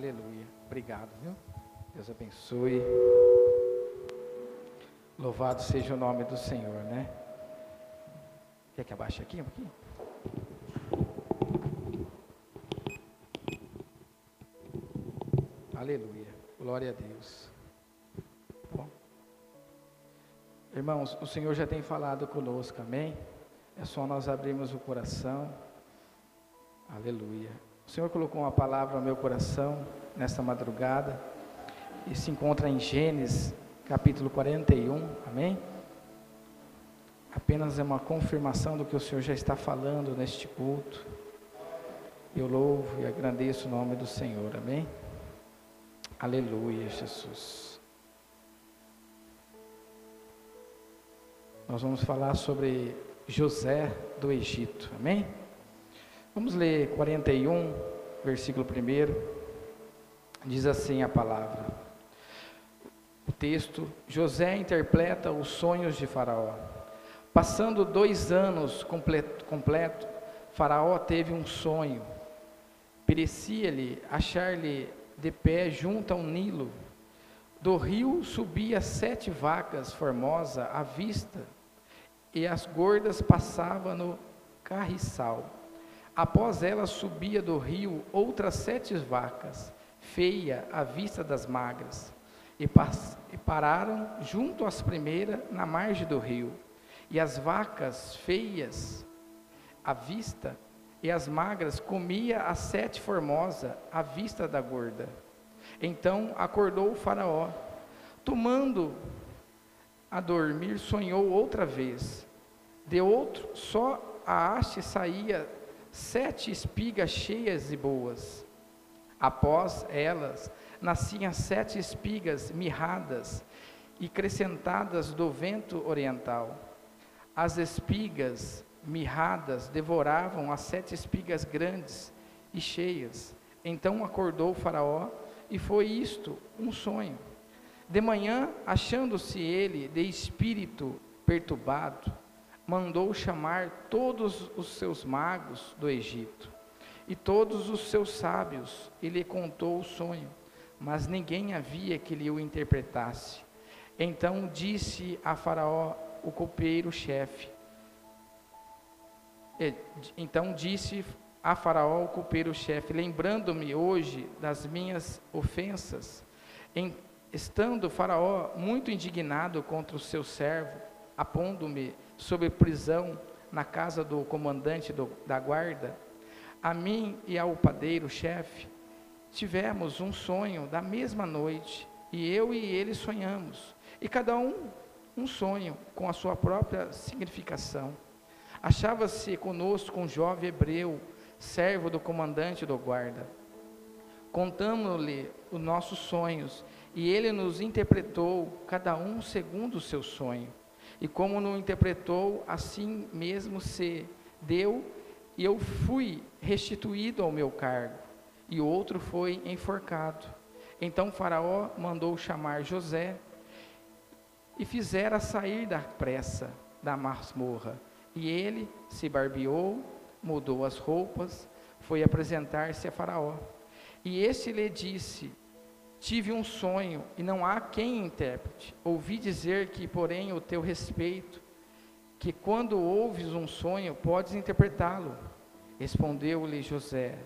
Aleluia. Obrigado, viu? Deus abençoe. Louvado seja o nome do Senhor, né? Quer que abaixe aqui um pouquinho? Aleluia. Glória a Deus. Bom. Irmãos, o Senhor já tem falado conosco, amém? É só nós abrirmos o coração. Aleluia. O Senhor colocou uma palavra no meu coração nesta madrugada e se encontra em Gênesis, capítulo 41, amém? Apenas é uma confirmação do que o Senhor já está falando neste culto. Eu louvo e agradeço o nome do Senhor, amém? Aleluia, Jesus. Nós vamos falar sobre José do Egito, amém? Vamos ler 41, versículo 1. Diz assim a palavra. O texto: José interpreta os sonhos de Faraó. Passando dois anos completo, completo Faraó teve um sonho. Perecia-lhe achar-lhe de pé junto ao Nilo. Do rio subia sete vacas formosa à vista, e as gordas passavam no carriçal. Após ela subia do rio outras sete vacas, feia à vista das magras, e, e pararam junto às primeiras na margem do rio. E as vacas feias à vista e as magras comia a sete formosa à vista da gorda. Então acordou o faraó, tomando a dormir, sonhou outra vez. De outro, só a haste saía sete espigas cheias e boas. Após elas, nasciam sete espigas mirradas e crescentadas do vento oriental. As espigas mirradas devoravam as sete espigas grandes e cheias. Então acordou Faraó e foi isto um sonho. De manhã, achando-se ele de espírito perturbado, mandou chamar todos os seus magos do Egito e todos os seus sábios, e lhe contou o sonho, mas ninguém havia que lhe o interpretasse. Então disse a Faraó, o copeiro-chefe, então disse a Faraó, o copeiro-chefe, lembrando-me hoje das minhas ofensas, em, estando Faraó muito indignado contra o seu servo, apondo-me sob prisão na casa do comandante do, da guarda, a mim e ao padeiro-chefe, tivemos um sonho da mesma noite, e eu e ele sonhamos, e cada um um sonho com a sua própria significação. Achava-se conosco um jovem hebreu, servo do comandante do guarda. Contamos-lhe os nossos sonhos, e ele nos interpretou, cada um segundo o seu sonho. E como não interpretou, assim mesmo se deu, e eu fui restituído ao meu cargo, e outro foi enforcado. Então Faraó mandou chamar José, e fizera sair da pressa da masmorra e ele se barbeou, mudou as roupas, foi apresentar-se a Faraó. E este lhe disse: Tive um sonho e não há quem intérprete. Ouvi dizer que, porém, o teu respeito, que quando ouves um sonho, podes interpretá-lo. Respondeu-lhe José: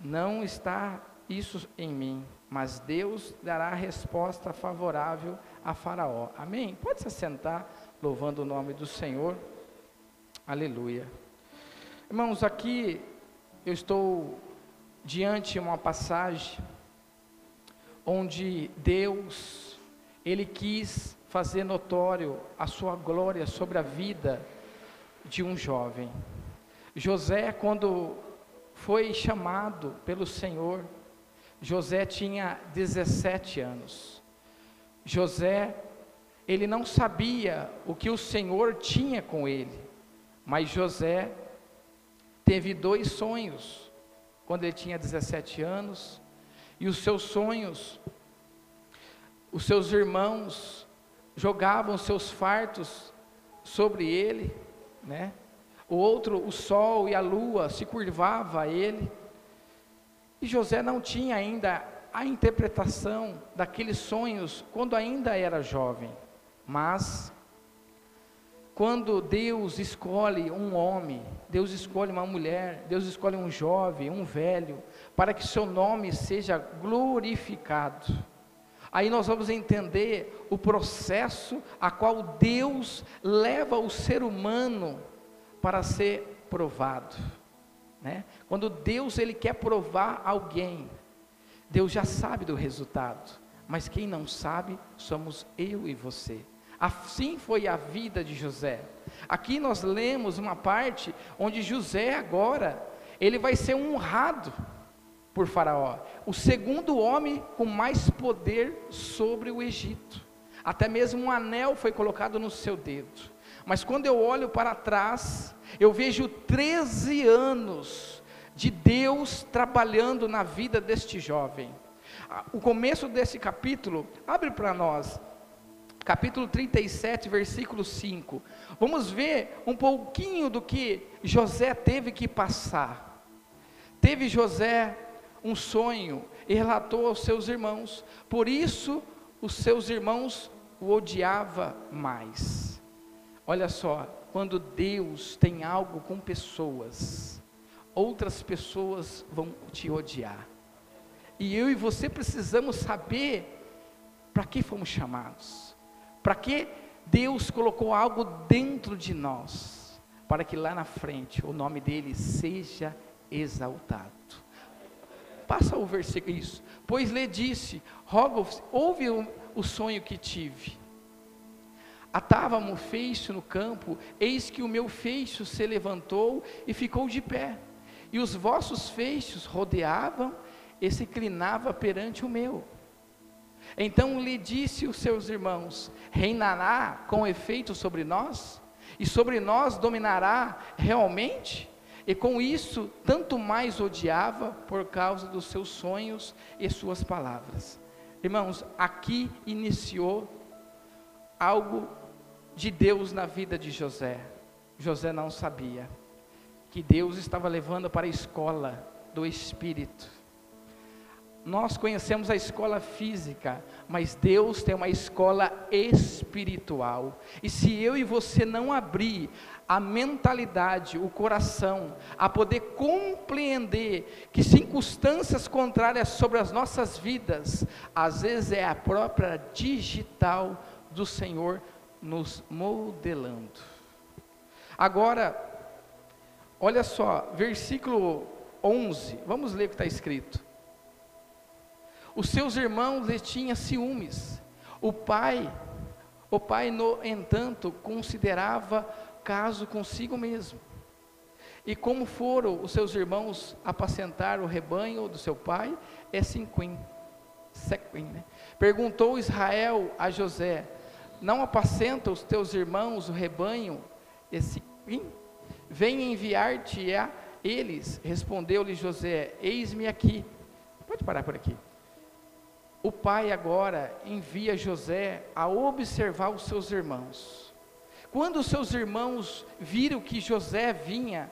Não está isso em mim, mas Deus dará resposta favorável a Faraó. Amém? Pode se assentar, louvando o nome do Senhor. Aleluia. Irmãos, aqui eu estou diante de uma passagem onde Deus, Ele quis fazer notório a sua glória sobre a vida de um jovem. José, quando foi chamado pelo Senhor, José tinha 17 anos. José, ele não sabia o que o Senhor tinha com ele. Mas José teve dois sonhos quando ele tinha 17 anos, e os seus sonhos, os seus irmãos jogavam seus fartos sobre ele, né? O outro, o sol e a lua se curvava a ele. E José não tinha ainda a interpretação daqueles sonhos quando ainda era jovem, mas quando Deus escolhe um homem, Deus escolhe uma mulher, Deus escolhe um jovem, um velho, para que seu nome seja glorificado. Aí nós vamos entender o processo a qual Deus leva o ser humano para ser provado. Né? Quando Deus ele quer provar alguém, Deus já sabe do resultado, mas quem não sabe somos eu e você. Assim foi a vida de José. Aqui nós lemos uma parte onde José agora ele vai ser honrado por Faraó, o segundo homem com mais poder sobre o Egito. Até mesmo um anel foi colocado no seu dedo. Mas quando eu olho para trás, eu vejo 13 anos de Deus trabalhando na vida deste jovem. O começo desse capítulo, abre para nós, capítulo 37, versículo 5. Vamos ver um pouquinho do que José teve que passar. Teve José um sonho e relatou aos seus irmãos, por isso os seus irmãos o odiavam mais. Olha só, quando Deus tem algo com pessoas, outras pessoas vão te odiar. E eu e você precisamos saber para que fomos chamados, para que Deus colocou algo dentro de nós, para que lá na frente o nome dele seja exaltado. Passa o versículo, isso. Pois lhe disse: rogo, ouve o, o sonho que tive. Atava-me o feixe no campo, eis que o meu feixe se levantou e ficou de pé, e os vossos feixes rodeavam e se inclinava perante o meu. Então lhe disse os seus irmãos: Reinará com efeito sobre nós? E sobre nós dominará realmente? E com isso, tanto mais odiava por causa dos seus sonhos e suas palavras. Irmãos, aqui iniciou algo de Deus na vida de José. José não sabia que Deus estava levando para a escola do Espírito. Nós conhecemos a escola física, mas Deus tem uma escola espiritual. E se eu e você não abrir a mentalidade, o coração, a poder compreender que circunstâncias contrárias sobre as nossas vidas, às vezes é a própria digital do Senhor nos modelando. Agora, olha só, versículo 11, vamos ler o que está escrito. Os seus irmãos lhe tinham ciúmes. O pai, o pai, no entanto, considerava caso consigo mesmo. E como foram os seus irmãos apacentar o rebanho do seu pai, é. Sequim, né? Perguntou Israel a José: não apacenta os teus irmãos o rebanho? Esse vem enviar-te a eles. Respondeu-lhe José: Eis-me aqui. Pode parar por aqui. O pai agora envia José a observar os seus irmãos. Quando os seus irmãos viram que José vinha,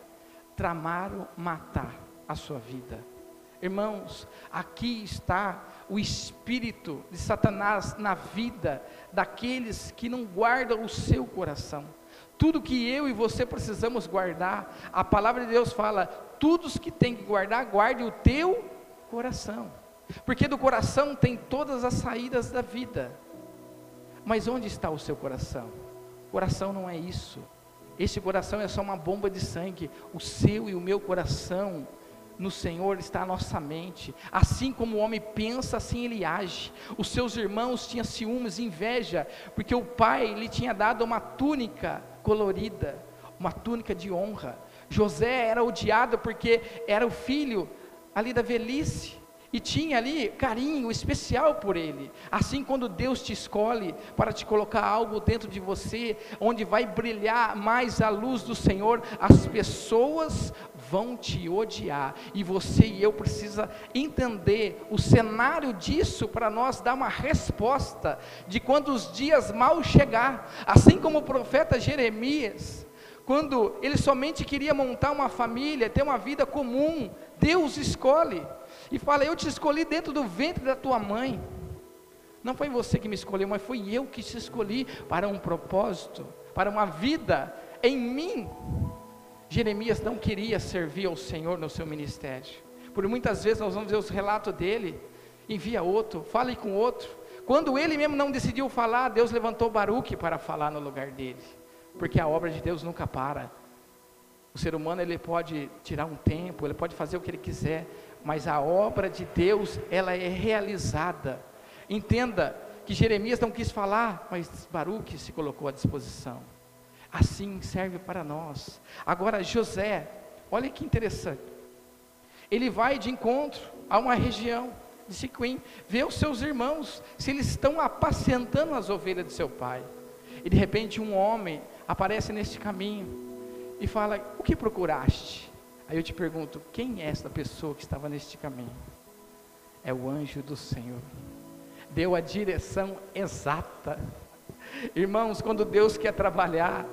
tramaram matar a sua vida. Irmãos, aqui está o espírito de Satanás na vida daqueles que não guardam o seu coração. Tudo que eu e você precisamos guardar, a palavra de Deus fala: tudo que tem que guardar, guarde o teu coração, porque do coração tem todas as saídas da vida. Mas onde está o seu coração? O coração não é isso. Este coração é só uma bomba de sangue. O seu e o meu coração no Senhor está a nossa mente. Assim como o homem pensa, assim ele age. Os seus irmãos tinham ciúmes, inveja, porque o pai lhe tinha dado uma túnica colorida, uma túnica de honra. José era odiado porque era o filho ali da velhice e tinha ali carinho especial por ele. Assim, quando Deus te escolhe para te colocar algo dentro de você, onde vai brilhar mais a luz do Senhor, as pessoas vão te odiar. E você e eu precisa entender o cenário disso para nós dar uma resposta de quando os dias mal chegar. Assim como o profeta Jeremias, quando ele somente queria montar uma família, ter uma vida comum, Deus escolhe. E fala: Eu te escolhi dentro do ventre da tua mãe. Não foi você que me escolheu, mas foi eu que te escolhi para um propósito, para uma vida em mim. Jeremias não queria servir ao Senhor no seu ministério. Por muitas vezes nós vamos ver os relatos dele, envia outro, fale com outro. Quando ele mesmo não decidiu falar, Deus levantou Baruque para falar no lugar dele, porque a obra de Deus nunca para. O ser humano ele pode tirar um tempo, ele pode fazer o que ele quiser, mas a obra de Deus ela é realizada. Entenda que Jeremias não quis falar, mas Baruque se colocou à disposição. Assim serve para nós. Agora José, olha que interessante. Ele vai de encontro a uma região de Siquim, vê os seus irmãos, se eles estão apacentando as ovelhas de seu pai. E de repente um homem aparece neste caminho e fala: O que procuraste? Aí eu te pergunto: quem é esta pessoa que estava neste caminho? É o anjo do Senhor. Deu a direção exata. Irmãos, quando Deus quer trabalhar,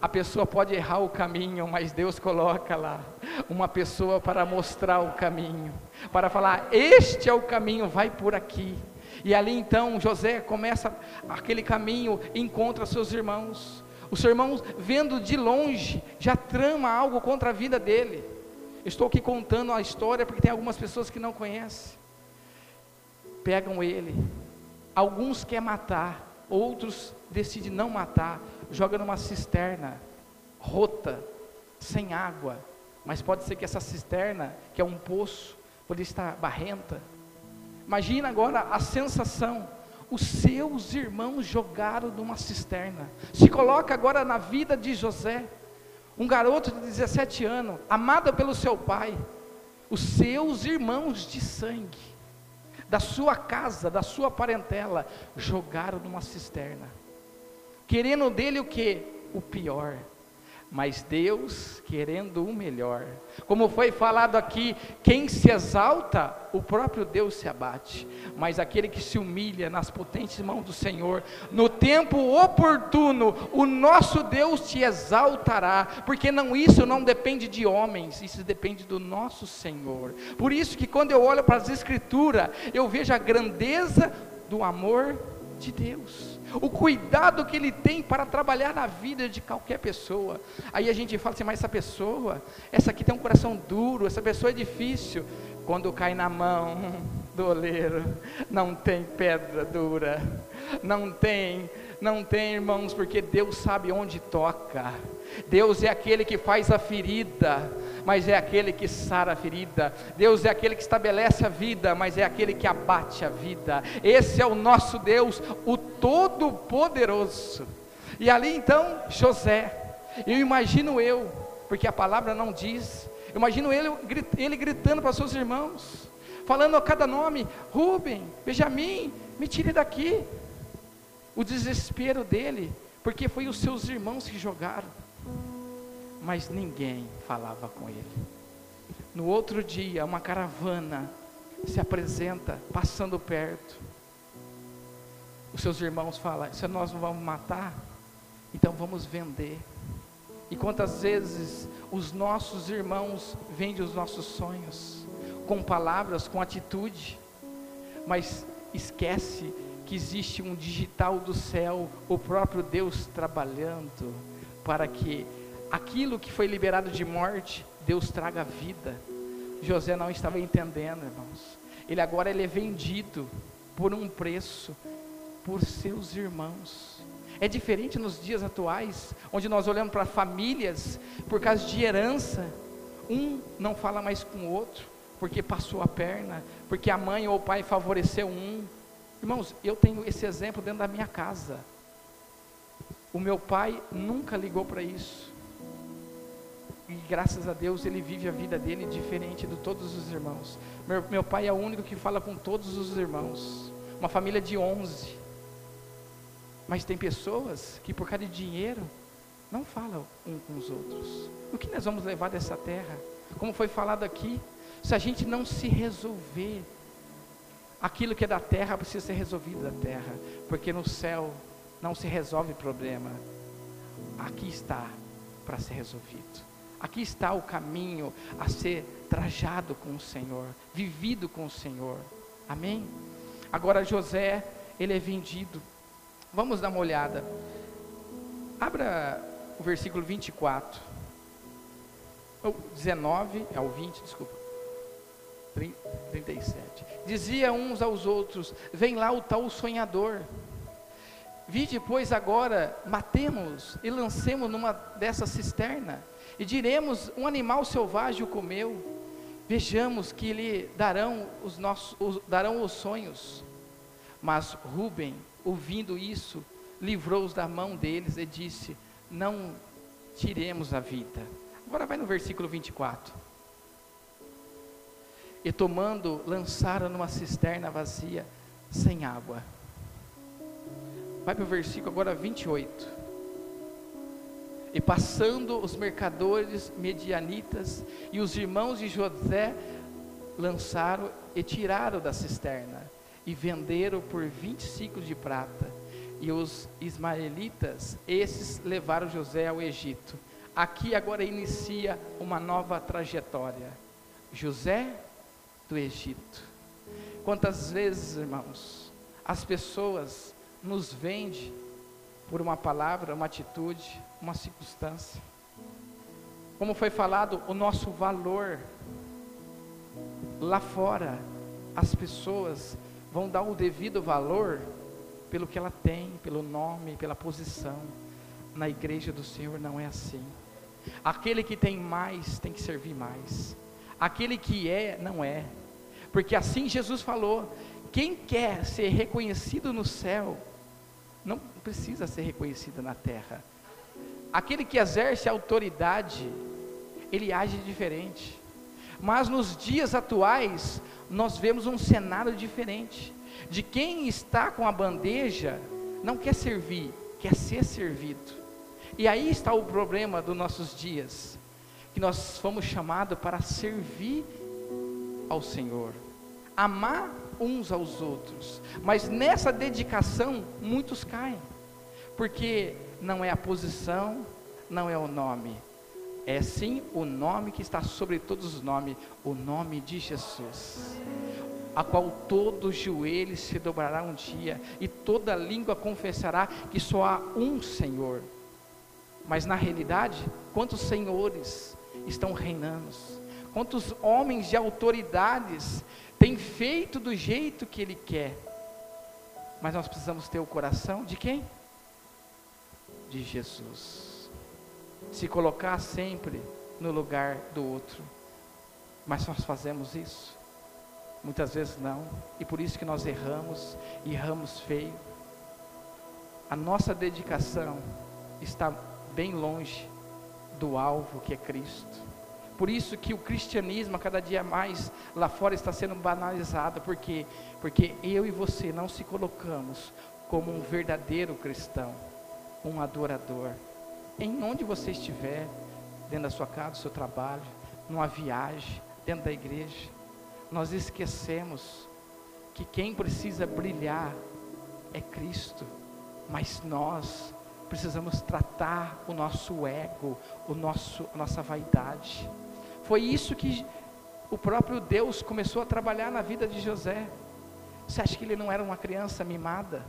a pessoa pode errar o caminho, mas Deus coloca lá uma pessoa para mostrar o caminho, para falar: este é o caminho, vai por aqui. E ali então José começa aquele caminho, encontra seus irmãos. Os seus irmãos, vendo de longe, já trama algo contra a vida dele. Estou aqui contando a história porque tem algumas pessoas que não conhecem. Pegam ele, alguns quer matar, outros decidem não matar, joga numa cisterna rota, sem água, mas pode ser que essa cisterna, que é um poço, pode estar barrenta. Imagina agora a sensação. Os seus irmãos jogaram numa cisterna. Se coloca agora na vida de José, um garoto de 17 anos, amado pelo seu pai. Os seus irmãos de sangue, da sua casa, da sua parentela, jogaram numa cisterna querendo dele o que? O pior. Mas Deus querendo o melhor. Como foi falado aqui, quem se exalta, o próprio Deus se abate. Mas aquele que se humilha nas potentes mãos do Senhor, no tempo oportuno, o nosso Deus te exaltará, porque não isso não depende de homens, isso depende do nosso Senhor. Por isso que quando eu olho para as escrituras, eu vejo a grandeza do amor de Deus o cuidado que Ele tem para trabalhar na vida de qualquer pessoa. Aí a gente fala assim, mas essa pessoa, essa aqui tem um coração duro, essa pessoa é difícil. Quando cai na mão do oleiro, não tem pedra dura, não tem, não tem irmãos, porque Deus sabe onde toca. Deus é aquele que faz a ferida, mas é aquele que sara a ferida. Deus é aquele que estabelece a vida, mas é aquele que abate a vida. Esse é o nosso Deus, o Todo-Poderoso. E ali então, José, eu imagino eu, porque a palavra não diz, imagino ele, ele gritando para seus irmãos, falando a cada nome: Rubem, Benjamim, me tire daqui. O desespero dele, porque foi os seus irmãos que jogaram mas ninguém falava com ele. No outro dia, uma caravana se apresenta, passando perto. Os seus irmãos falam: se nós não vamos matar, então vamos vender. E quantas vezes os nossos irmãos vendem os nossos sonhos, com palavras, com atitude, mas esquece que existe um digital do céu, o próprio Deus trabalhando para que aquilo que foi liberado de morte, Deus traga vida. José não estava entendendo, irmãos. Ele agora ele é vendido por um preço por seus irmãos. É diferente nos dias atuais, onde nós olhamos para famílias por causa de herança. Um não fala mais com o outro, porque passou a perna, porque a mãe ou o pai favoreceu um. Irmãos, eu tenho esse exemplo dentro da minha casa. O meu pai nunca ligou para isso. E graças a Deus ele vive a vida dele diferente de todos os irmãos. Meu, meu pai é o único que fala com todos os irmãos. Uma família de 11. Mas tem pessoas que por causa de dinheiro não falam um com os outros. O que nós vamos levar dessa terra? Como foi falado aqui, se a gente não se resolver, aquilo que é da terra precisa ser resolvido da terra, porque no céu não se resolve problema. Aqui está para ser resolvido Aqui está o caminho a ser trajado com o Senhor, vivido com o Senhor. Amém? Agora José, ele é vendido. Vamos dar uma olhada. Abra o versículo 24. Ou 19 ao 20, desculpa. 37. Dizia uns aos outros: Vem lá o tal sonhador. Vide, pois, agora, matemos e lancemos numa dessa cisterna, e diremos: Um animal selvagem o comeu. Vejamos que lhe darão os, nossos, os, darão os sonhos. Mas Rubem, ouvindo isso, livrou-os da mão deles e disse: Não tiremos a vida. Agora vai no versículo 24. E tomando, lançaram numa cisterna vazia, sem água. Vai para o versículo agora 28. E passando os mercadores medianitas e os irmãos de José lançaram e tiraram da cisterna e venderam por 20 ciclos de prata. E os ismaelitas, esses levaram José ao Egito. Aqui agora inicia uma nova trajetória. José do Egito. Quantas vezes, irmãos, as pessoas nos vende por uma palavra, uma atitude, uma circunstância. Como foi falado, o nosso valor lá fora, as pessoas vão dar o devido valor pelo que ela tem, pelo nome, pela posição. Na igreja do Senhor não é assim. Aquele que tem mais tem que servir mais. Aquele que é, não é. Porque assim Jesus falou: quem quer ser reconhecido no céu, não precisa ser reconhecido na terra. Aquele que exerce autoridade, ele age diferente. Mas nos dias atuais, nós vemos um cenário diferente. De quem está com a bandeja, não quer servir, quer ser servido. E aí está o problema dos nossos dias, que nós fomos chamados para servir ao Senhor, amar uns aos outros. Mas nessa dedicação, muitos caem, porque não é a posição, não é o nome, é sim o nome que está sobre todos os nomes, o nome de Jesus, a qual todo joelho se dobrará um dia e toda língua confessará que só há um Senhor. Mas na realidade, quantos senhores estão reinando? Quantos homens de autoridades tem feito do jeito que Ele quer. Mas nós precisamos ter o coração de quem? De Jesus. Se colocar sempre no lugar do outro. Mas nós fazemos isso? Muitas vezes não. E por isso que nós erramos, erramos feio. A nossa dedicação está bem longe do alvo que é Cristo. Por isso que o cristianismo, a cada dia mais lá fora, está sendo banalizado. Por quê? Porque eu e você não se colocamos como um verdadeiro cristão, um adorador. Em onde você estiver, dentro da sua casa, do seu trabalho, numa viagem, dentro da igreja, nós esquecemos que quem precisa brilhar é Cristo, mas nós precisamos tratar o nosso ego, o nosso, a nossa vaidade. Foi isso que o próprio Deus começou a trabalhar na vida de José. Você acha que ele não era uma criança mimada?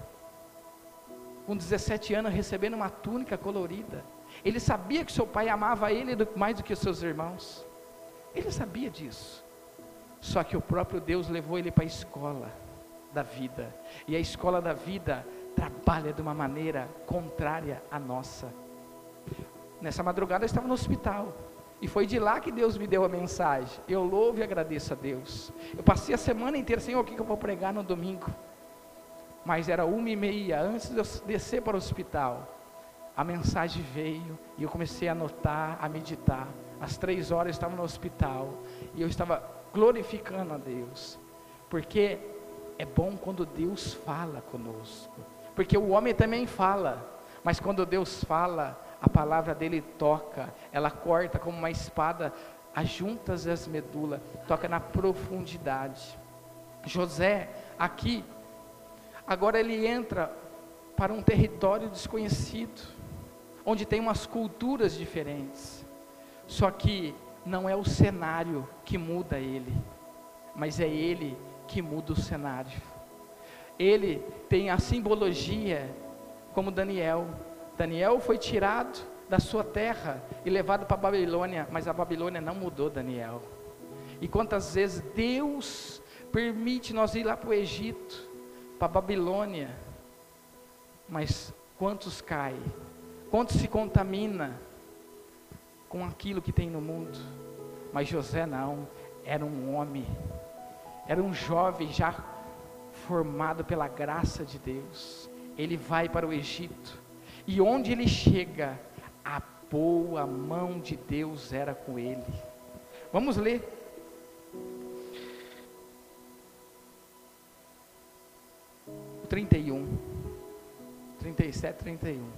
Com 17 anos recebendo uma túnica colorida. Ele sabia que seu pai amava ele mais do que os seus irmãos. Ele sabia disso. Só que o próprio Deus levou ele para a escola da vida. E a escola da vida trabalha de uma maneira contrária à nossa. Nessa madrugada eu estava no hospital. E foi de lá que Deus me deu a mensagem. Eu louvo e agradeço a Deus. Eu passei a semana inteira, Senhor, o que eu vou pregar no domingo? Mas era uma e meia, antes de eu descer para o hospital. A mensagem veio e eu comecei a anotar, a meditar. Às três horas eu estava no hospital e eu estava glorificando a Deus. Porque é bom quando Deus fala conosco. Porque o homem também fala, mas quando Deus fala, a palavra dele toca, ela corta como uma espada as juntas e as medulas, toca na profundidade. José, aqui, agora ele entra para um território desconhecido, onde tem umas culturas diferentes. Só que não é o cenário que muda ele, mas é ele que muda o cenário. Ele tem a simbologia como Daniel. Daniel foi tirado da sua terra e levado para a Babilônia, mas a Babilônia não mudou Daniel. E quantas vezes Deus permite nós ir lá para o Egito, para Babilônia, mas quantos caem? Quantos se contamina com aquilo que tem no mundo? Mas José não, era um homem, era um jovem já formado pela graça de Deus. Ele vai para o Egito, e onde ele chega, a boa mão de Deus era com ele. Vamos ler. Trinta e um, trinta e sete, trinta e um.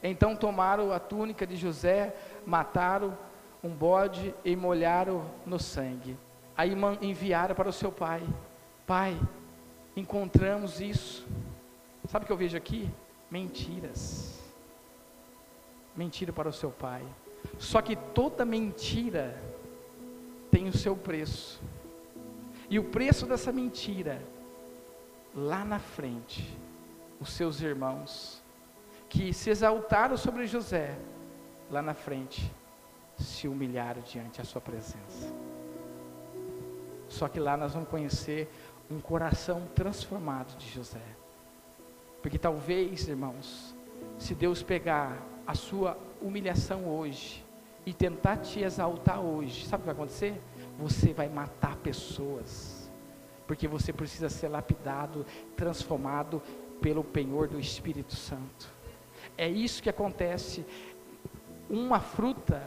Então tomaram a túnica de José, mataram um bode e molharam no sangue. Aí enviaram para o seu pai: Pai, encontramos isso. Sabe o que eu vejo aqui? Mentiras. Mentira para o seu pai. Só que toda mentira tem o seu preço. E o preço dessa mentira, lá na frente, os seus irmãos, que se exaltaram sobre José, lá na frente, se humilharam diante da sua presença. Só que lá nós vamos conhecer um coração transformado de José. Porque talvez, irmãos, se Deus pegar a sua humilhação hoje e tentar te exaltar hoje, sabe o que vai acontecer? Você vai matar pessoas. Porque você precisa ser lapidado, transformado pelo penhor do Espírito Santo. É isso que acontece. Uma fruta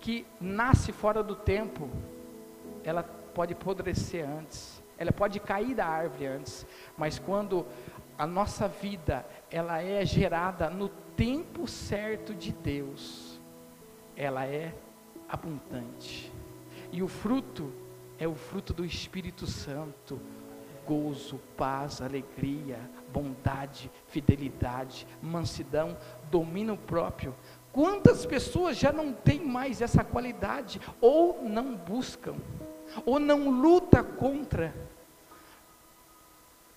que nasce fora do tempo, ela pode apodrecer antes, ela pode cair da árvore antes, mas quando a nossa vida ela é gerada no tempo certo de Deus, ela é abundante. E o fruto é o fruto do Espírito Santo, gozo, paz, alegria, bondade, fidelidade, mansidão, domínio próprio. Quantas pessoas já não têm mais essa qualidade ou não buscam? ou não luta contra.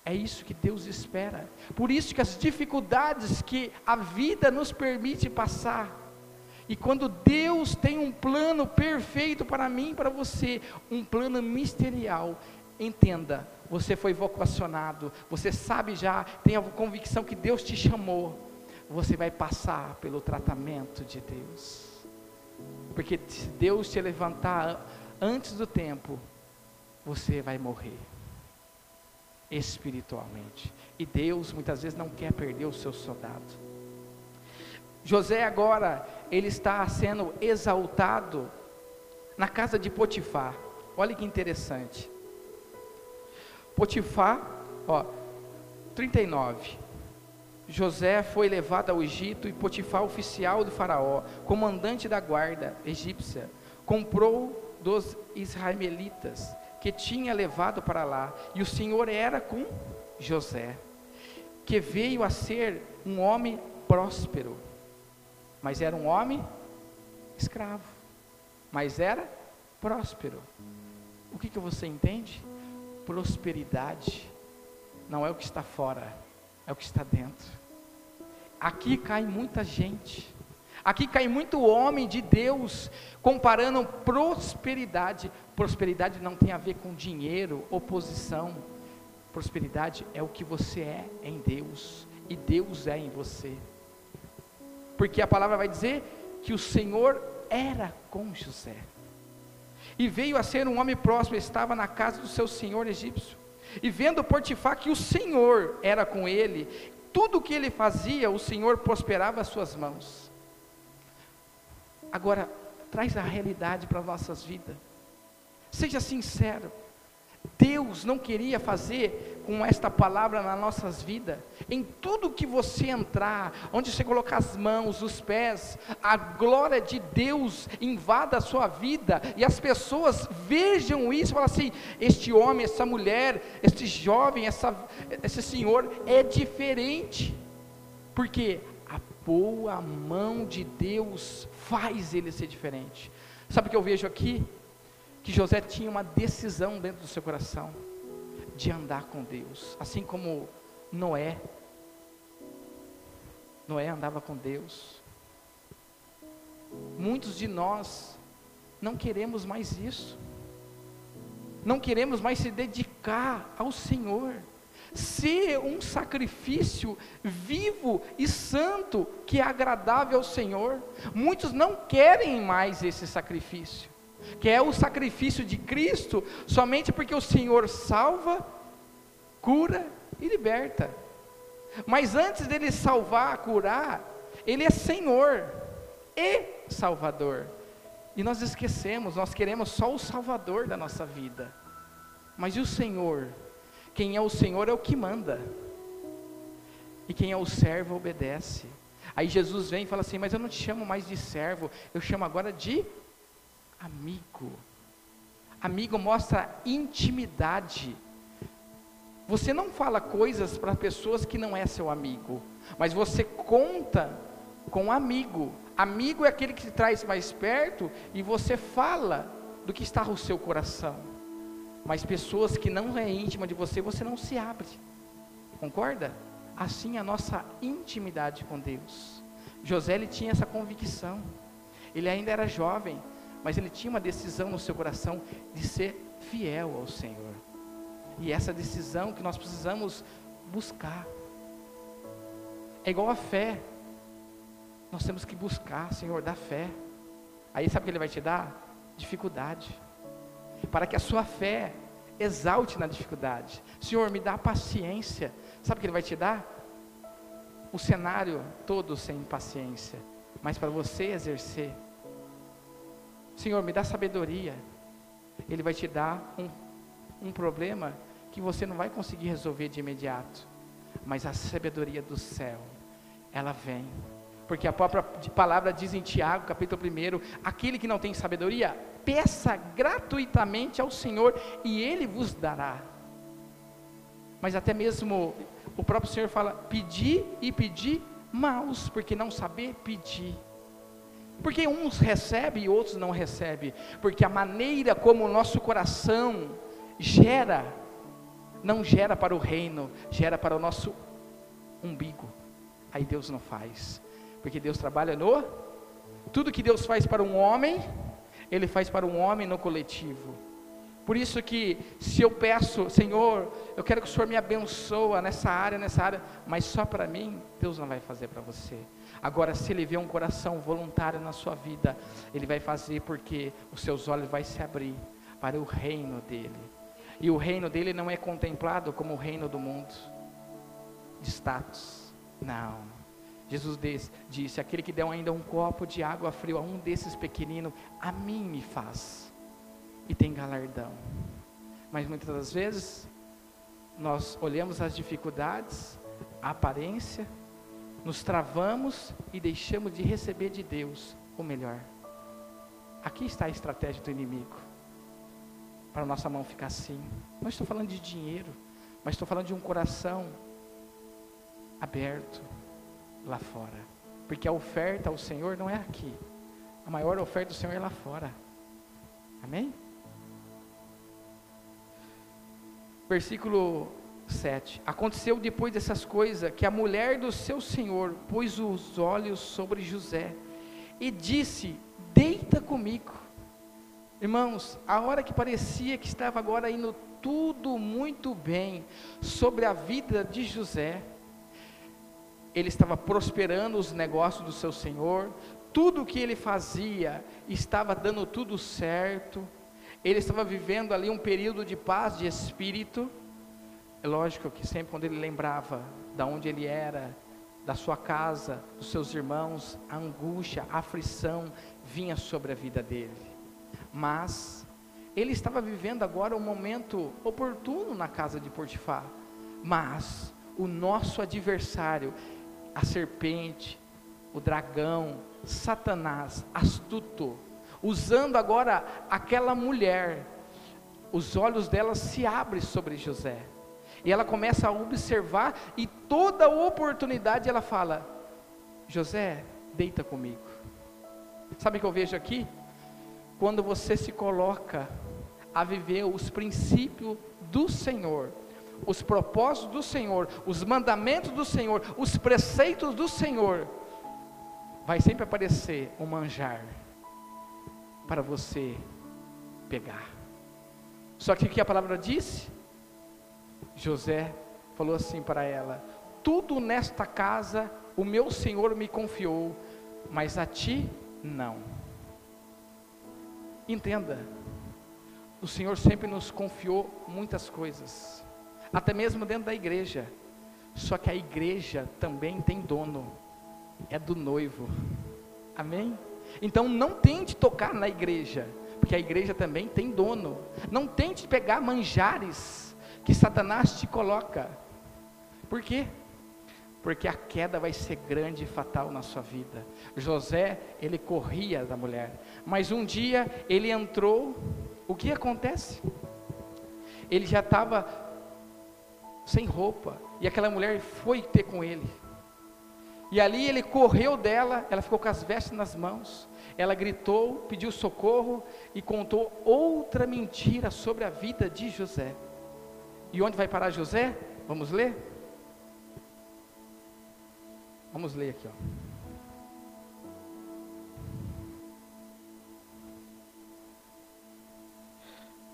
É isso que Deus espera. Por isso que as dificuldades que a vida nos permite passar, e quando Deus tem um plano perfeito para mim e para você, um plano misterial, entenda, você foi vocacionado, você sabe já, tem a convicção que Deus te chamou, você vai passar pelo tratamento de Deus. Porque se Deus te levantar antes do tempo, você vai morrer espiritualmente. E Deus muitas vezes não quer perder o seu soldado. José agora, ele está sendo exaltado na casa de Potifar. Olha que interessante. Potifar, ó, 39. José foi levado ao Egito e Potifar, oficial do faraó, comandante da guarda egípcia, comprou dos israelitas que tinha levado para lá, e o Senhor era com José, que veio a ser um homem próspero, mas era um homem escravo, mas era próspero. O que, que você entende? Prosperidade não é o que está fora, é o que está dentro. Aqui cai muita gente Aqui cai muito homem de Deus comparando prosperidade. Prosperidade não tem a ver com dinheiro, oposição. Prosperidade é o que você é em Deus e Deus é em você. Porque a palavra vai dizer que o Senhor era com José. E veio a ser um homem próspero, estava na casa do seu senhor egípcio. E vendo Portifá que o Senhor era com ele, tudo o que ele fazia, o Senhor prosperava as suas mãos. Agora, traz a realidade para as nossas vidas. Seja sincero. Deus não queria fazer com esta palavra nas nossas vidas. Em tudo que você entrar, onde você colocar as mãos, os pés, a glória de Deus invada a sua vida e as pessoas vejam isso e falam assim: este homem, essa mulher, este jovem, essa, esse senhor é diferente. Porque a boa mão de Deus faz ele ser diferente. Sabe o que eu vejo aqui? Que José tinha uma decisão dentro do seu coração de andar com Deus, assim como Noé. Noé andava com Deus. Muitos de nós não queremos mais isso. Não queremos mais se dedicar ao Senhor. Ser um sacrifício vivo e santo que é agradável ao Senhor. Muitos não querem mais esse sacrifício, que é o sacrifício de Cristo, somente porque o Senhor salva, cura e liberta. Mas antes dele salvar, curar, ele é Senhor e Salvador. E nós esquecemos, nós queremos só o Salvador da nossa vida. Mas e o Senhor? Quem é o Senhor é o que manda. E quem é o servo obedece. Aí Jesus vem e fala assim: Mas eu não te chamo mais de servo, eu chamo agora de amigo. Amigo mostra intimidade. Você não fala coisas para pessoas que não é seu amigo, mas você conta com amigo. Amigo é aquele que te traz mais perto e você fala do que está no seu coração. Mas pessoas que não é íntima de você, você não se abre. Concorda? Assim é a nossa intimidade com Deus. José ele tinha essa convicção. Ele ainda era jovem, mas ele tinha uma decisão no seu coração de ser fiel ao Senhor. E essa decisão que nós precisamos buscar. É igual a fé. Nós temos que buscar, Senhor, da fé. Aí sabe o que Ele vai te dar? Dificuldade. Para que a sua fé exalte na dificuldade. Senhor, me dá paciência. Sabe o que Ele vai te dar? O cenário todo sem paciência. Mas para você exercer. Senhor, me dá sabedoria. Ele vai te dar um, um problema que você não vai conseguir resolver de imediato. Mas a sabedoria do céu, ela vem porque a própria palavra diz em Tiago, capítulo 1, aquele que não tem sabedoria, peça gratuitamente ao Senhor e Ele vos dará. Mas até mesmo o próprio Senhor fala: pedir e pedir maus, porque não saber pedir. Porque uns recebem e outros não recebem, porque a maneira como o nosso coração gera, não gera para o reino, gera para o nosso umbigo. Aí Deus não faz. Porque Deus trabalha no. Tudo que Deus faz para um homem, Ele faz para um homem no coletivo. Por isso que se eu peço, Senhor, eu quero que o Senhor me abençoe nessa área, nessa área, mas só para mim, Deus não vai fazer para você. Agora, se Ele vê um coração voluntário na sua vida, Ele vai fazer porque os seus olhos vão se abrir para o reino dEle. E o reino dEle não é contemplado como o reino do mundo, de status. Não. Jesus disse: Aquele que der ainda um copo de água fria a um desses pequeninos, a mim me faz, e tem galardão. Mas muitas das vezes, nós olhamos as dificuldades, a aparência, nos travamos e deixamos de receber de Deus o melhor. Aqui está a estratégia do inimigo, para a nossa mão ficar assim. Não estou falando de dinheiro, mas estou falando de um coração aberto lá fora. Porque a oferta ao Senhor não é aqui. A maior oferta do Senhor é lá fora. Amém? Versículo 7. Aconteceu depois dessas coisas que a mulher do seu senhor pôs os olhos sobre José e disse: Deita comigo. Irmãos, a hora que parecia que estava agora indo tudo muito bem sobre a vida de José, ele estava prosperando os negócios do seu senhor, tudo o que ele fazia estava dando tudo certo, ele estava vivendo ali um período de paz de espírito. É lógico que sempre quando ele lembrava da onde ele era, da sua casa, dos seus irmãos, a angústia, a aflição vinha sobre a vida dele. Mas ele estava vivendo agora um momento oportuno na casa de Portifar. Mas o nosso adversário, a serpente, o dragão, Satanás, astuto, usando agora aquela mulher, os olhos dela se abrem sobre José, e ela começa a observar, e toda oportunidade ela fala: José, deita comigo. Sabe o que eu vejo aqui? quando você se coloca a viver os princípios do Senhor, os propósitos do Senhor, os mandamentos do Senhor, os preceitos do Senhor, vai sempre aparecer um manjar para você pegar. Só que o que a palavra disse? José falou assim para ela: Tudo nesta casa o meu Senhor me confiou, mas a ti não. Entenda, o Senhor sempre nos confiou muitas coisas, até mesmo dentro da igreja. Só que a igreja também tem dono, é do noivo. Amém? Então não tente tocar na igreja, porque a igreja também tem dono. Não tente pegar manjares que Satanás te coloca. Por quê? Porque a queda vai ser grande e fatal na sua vida. José, ele corria da mulher, mas um dia ele entrou, o que acontece? Ele já estava sem roupa, e aquela mulher foi ter com ele. E ali ele correu dela, ela ficou com as vestes nas mãos. Ela gritou, pediu socorro e contou outra mentira sobre a vida de José. E onde vai parar José? Vamos ler? Vamos ler aqui, ó.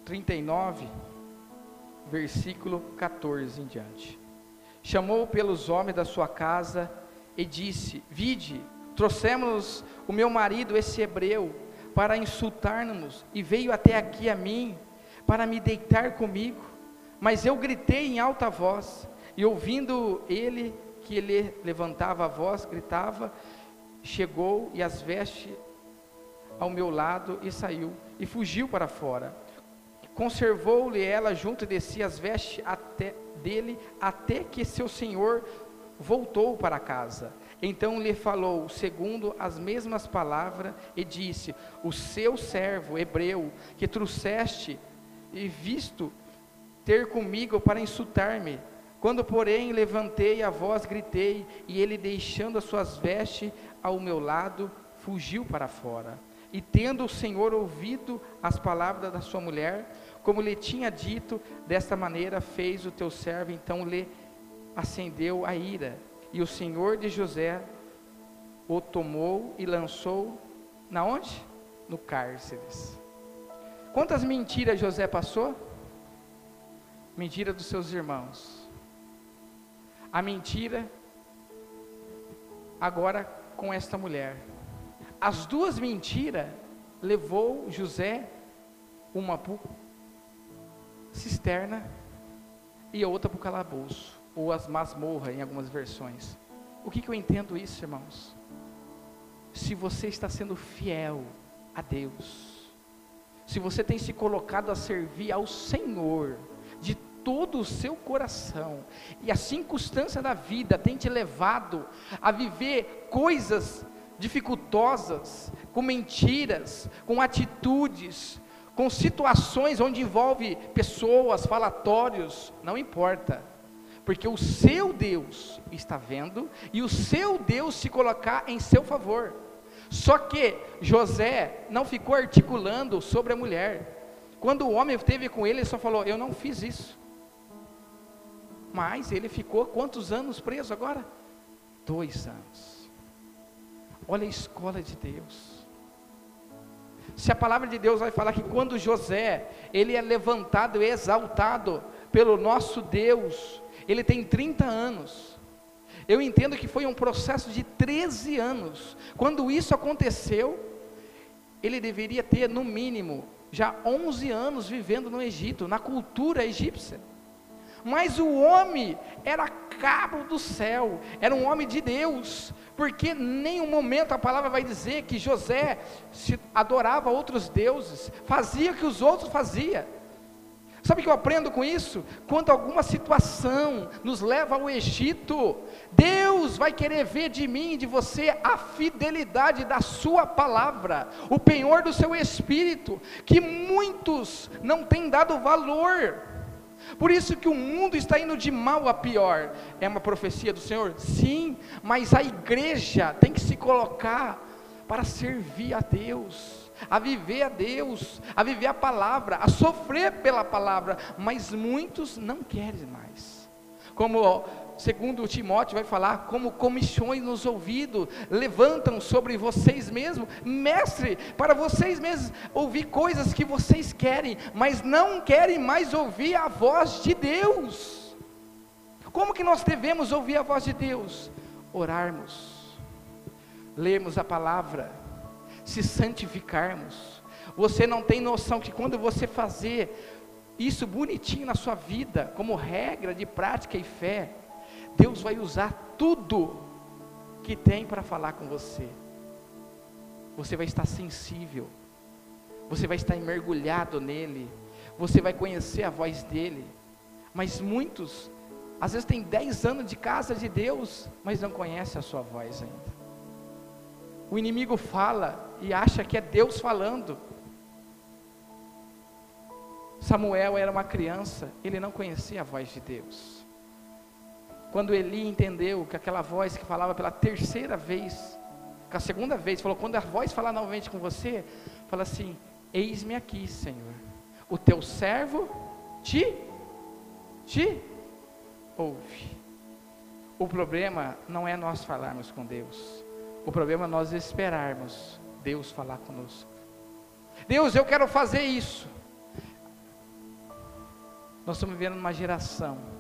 Trinta e nove, versículo 14 em diante. Chamou pelos homens da sua casa e disse: Vide, trouxemos o meu marido, esse hebreu, para insultar-nos, e veio até aqui a mim, para me deitar comigo. Mas eu gritei em alta voz, e ouvindo ele que ele levantava a voz, gritava, chegou e as vestes ao meu lado e saiu, e fugiu para fora. Conservou-lhe ela junto de si as vestes até, dele, até que seu senhor voltou para casa. Então lhe falou, segundo as mesmas palavras, e disse: O seu servo hebreu, que trouxeste e visto ter comigo para insultar-me. Quando, porém, levantei a voz, gritei, e ele, deixando as suas vestes ao meu lado, fugiu para fora. E tendo o Senhor ouvido as palavras da sua mulher, como lhe tinha dito, desta maneira fez o teu servo, então lhe acendeu a ira. E o Senhor de José o tomou e lançou na onde? No cárceres. Quantas mentiras José passou? Mentira dos seus irmãos. A mentira agora com esta mulher. As duas mentiras levou José uma para cisterna e a outra para o calabouço ou as masmorras em algumas versões. O que, que eu entendo isso, irmãos? Se você está sendo fiel a Deus, se você tem se colocado a servir ao Senhor de todo o seu coração, e a circunstância da vida tem te levado a viver coisas dificultosas, com mentiras, com atitudes, com situações onde envolve pessoas, falatórios, não importa porque o seu Deus está vendo e o seu Deus se colocar em seu favor. Só que José não ficou articulando sobre a mulher. Quando o homem esteve com ele, ele só falou: Eu não fiz isso. Mas ele ficou quantos anos preso agora? Dois anos. Olha a escola de Deus. Se a palavra de Deus vai falar que quando José, ele é levantado e exaltado pelo nosso Deus, ele tem 30 anos. Eu entendo que foi um processo de 13 anos. Quando isso aconteceu, ele deveria ter, no mínimo, já 11 anos vivendo no Egito, na cultura egípcia. Mas o homem era cabo do céu, era um homem de Deus, porque nenhum momento a palavra vai dizer que José adorava outros deuses, fazia o que os outros faziam. Sabe o que eu aprendo com isso? Quando alguma situação nos leva ao Egito, Deus vai querer ver de mim de você a fidelidade da Sua palavra, o penhor do seu espírito, que muitos não têm dado valor. Por isso que o mundo está indo de mal a pior. É uma profecia do Senhor? Sim, mas a igreja tem que se colocar para servir a Deus a viver a Deus, a viver a palavra, a sofrer pela palavra, mas muitos não querem mais. Como segundo Timóteo vai falar, como comissões nos ouvidos levantam sobre vocês mesmos, mestre, para vocês mesmos ouvir coisas que vocês querem, mas não querem mais ouvir a voz de Deus. Como que nós devemos ouvir a voz de Deus? Orarmos, lermos a palavra, se santificarmos. Você não tem noção que quando você fazer isso bonitinho na sua vida, como regra de prática e fé, Deus vai usar tudo que tem para falar com você. Você vai estar sensível, você vai estar mergulhado nele, você vai conhecer a voz dele. Mas muitos, às vezes, têm 10 anos de casa de Deus, mas não conhecem a sua voz ainda. O inimigo fala e acha que é Deus falando. Samuel era uma criança, ele não conhecia a voz de Deus. Quando Eli entendeu que aquela voz que falava pela terceira vez, que a segunda vez, falou: quando a voz falar novamente com você, fala assim: Eis-me aqui, Senhor, o teu servo te, te ouve. O problema não é nós falarmos com Deus, o problema é nós esperarmos Deus falar conosco. Deus, eu quero fazer isso. Nós estamos vivendo uma geração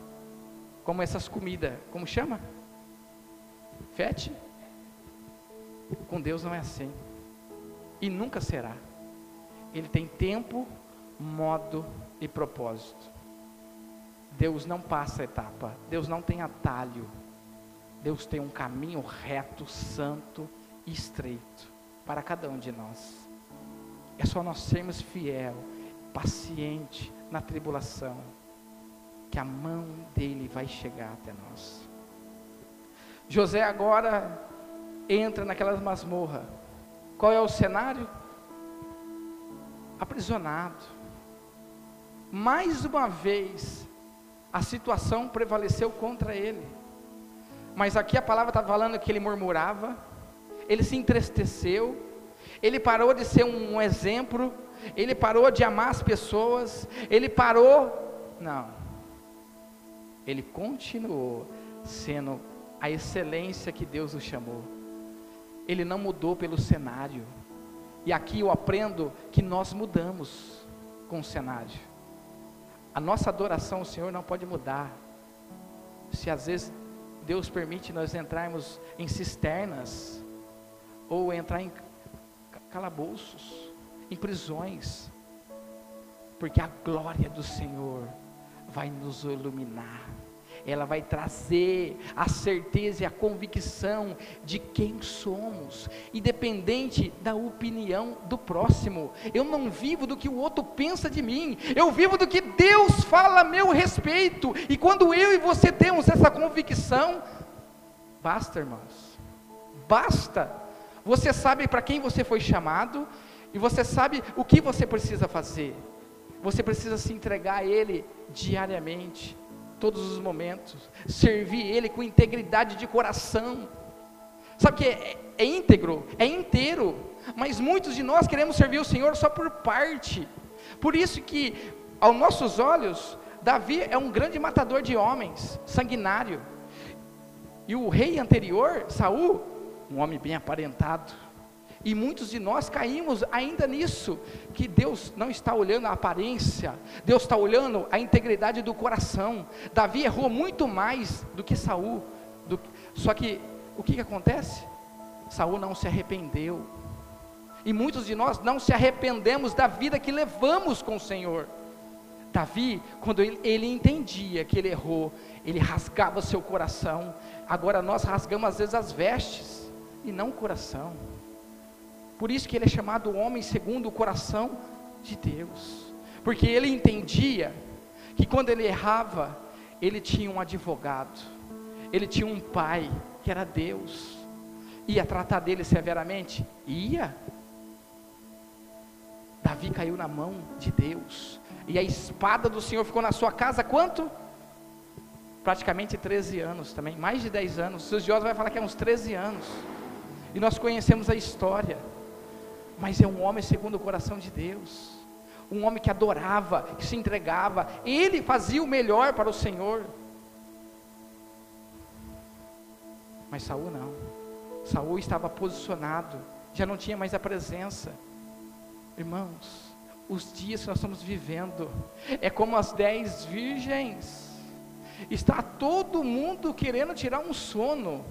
como essas comidas, como chama? Fete? Com Deus não é assim. E nunca será. Ele tem tempo, modo e propósito. Deus não passa etapa. Deus não tem atalho. Deus tem um caminho reto, santo e estreito para cada um de nós. É só nós sermos fiel, paciente na tribulação que a mão dele vai chegar até nós. José agora entra naquelas masmorra. Qual é o cenário? Aprisionado. Mais uma vez, a situação prevaleceu contra ele. Mas aqui a palavra está falando que ele murmurava, ele se entristeceu, ele parou de ser um exemplo, ele parou de amar as pessoas, ele parou. Não ele continuou sendo a excelência que Deus o chamou. Ele não mudou pelo cenário. E aqui eu aprendo que nós mudamos com o cenário. A nossa adoração ao Senhor não pode mudar. Se às vezes Deus permite nós entrarmos em cisternas, ou entrar em calabouços, em prisões, porque a glória do Senhor vai nos iluminar ela vai trazer a certeza e a convicção de quem somos, independente da opinião do próximo. Eu não vivo do que o outro pensa de mim, eu vivo do que Deus fala a meu respeito, e quando eu e você temos essa convicção, basta, irmãos, basta. Você sabe para quem você foi chamado, e você sabe o que você precisa fazer. Você precisa se entregar a Ele diariamente todos os momentos, servir Ele com integridade de coração. Sabe que é, é, íntegro, é inteiro, mas muitos de nós queremos servir o Senhor só por parte. Por isso que, aos nossos olhos, Davi é um grande matador de homens, sanguinário. E o rei anterior, Saul, um homem bem aparentado, e muitos de nós caímos ainda nisso, que Deus não está olhando a aparência, Deus está olhando a integridade do coração. Davi errou muito mais do que Saul. Do, só que o que, que acontece? Saul não se arrependeu. E muitos de nós não se arrependemos da vida que levamos com o Senhor. Davi, quando ele, ele entendia que ele errou, ele rasgava seu coração. Agora nós rasgamos às vezes as vestes e não o coração. Por isso que ele é chamado homem segundo o coração de Deus. Porque ele entendia que quando ele errava, ele tinha um advogado, ele tinha um pai, que era Deus. Ia tratar dele severamente? Ia. Davi caiu na mão de Deus. E a espada do Senhor ficou na sua casa quanto? Praticamente 13 anos também, mais de 10 anos. Os estudiosos vão falar que é uns 13 anos. E nós conhecemos a história. Mas é um homem segundo o coração de Deus, um homem que adorava, que se entregava, ele fazia o melhor para o Senhor. Mas Saul não. Saul estava posicionado, já não tinha mais a presença. Irmãos, os dias que nós estamos vivendo é como as dez virgens. Está todo mundo querendo tirar um sono.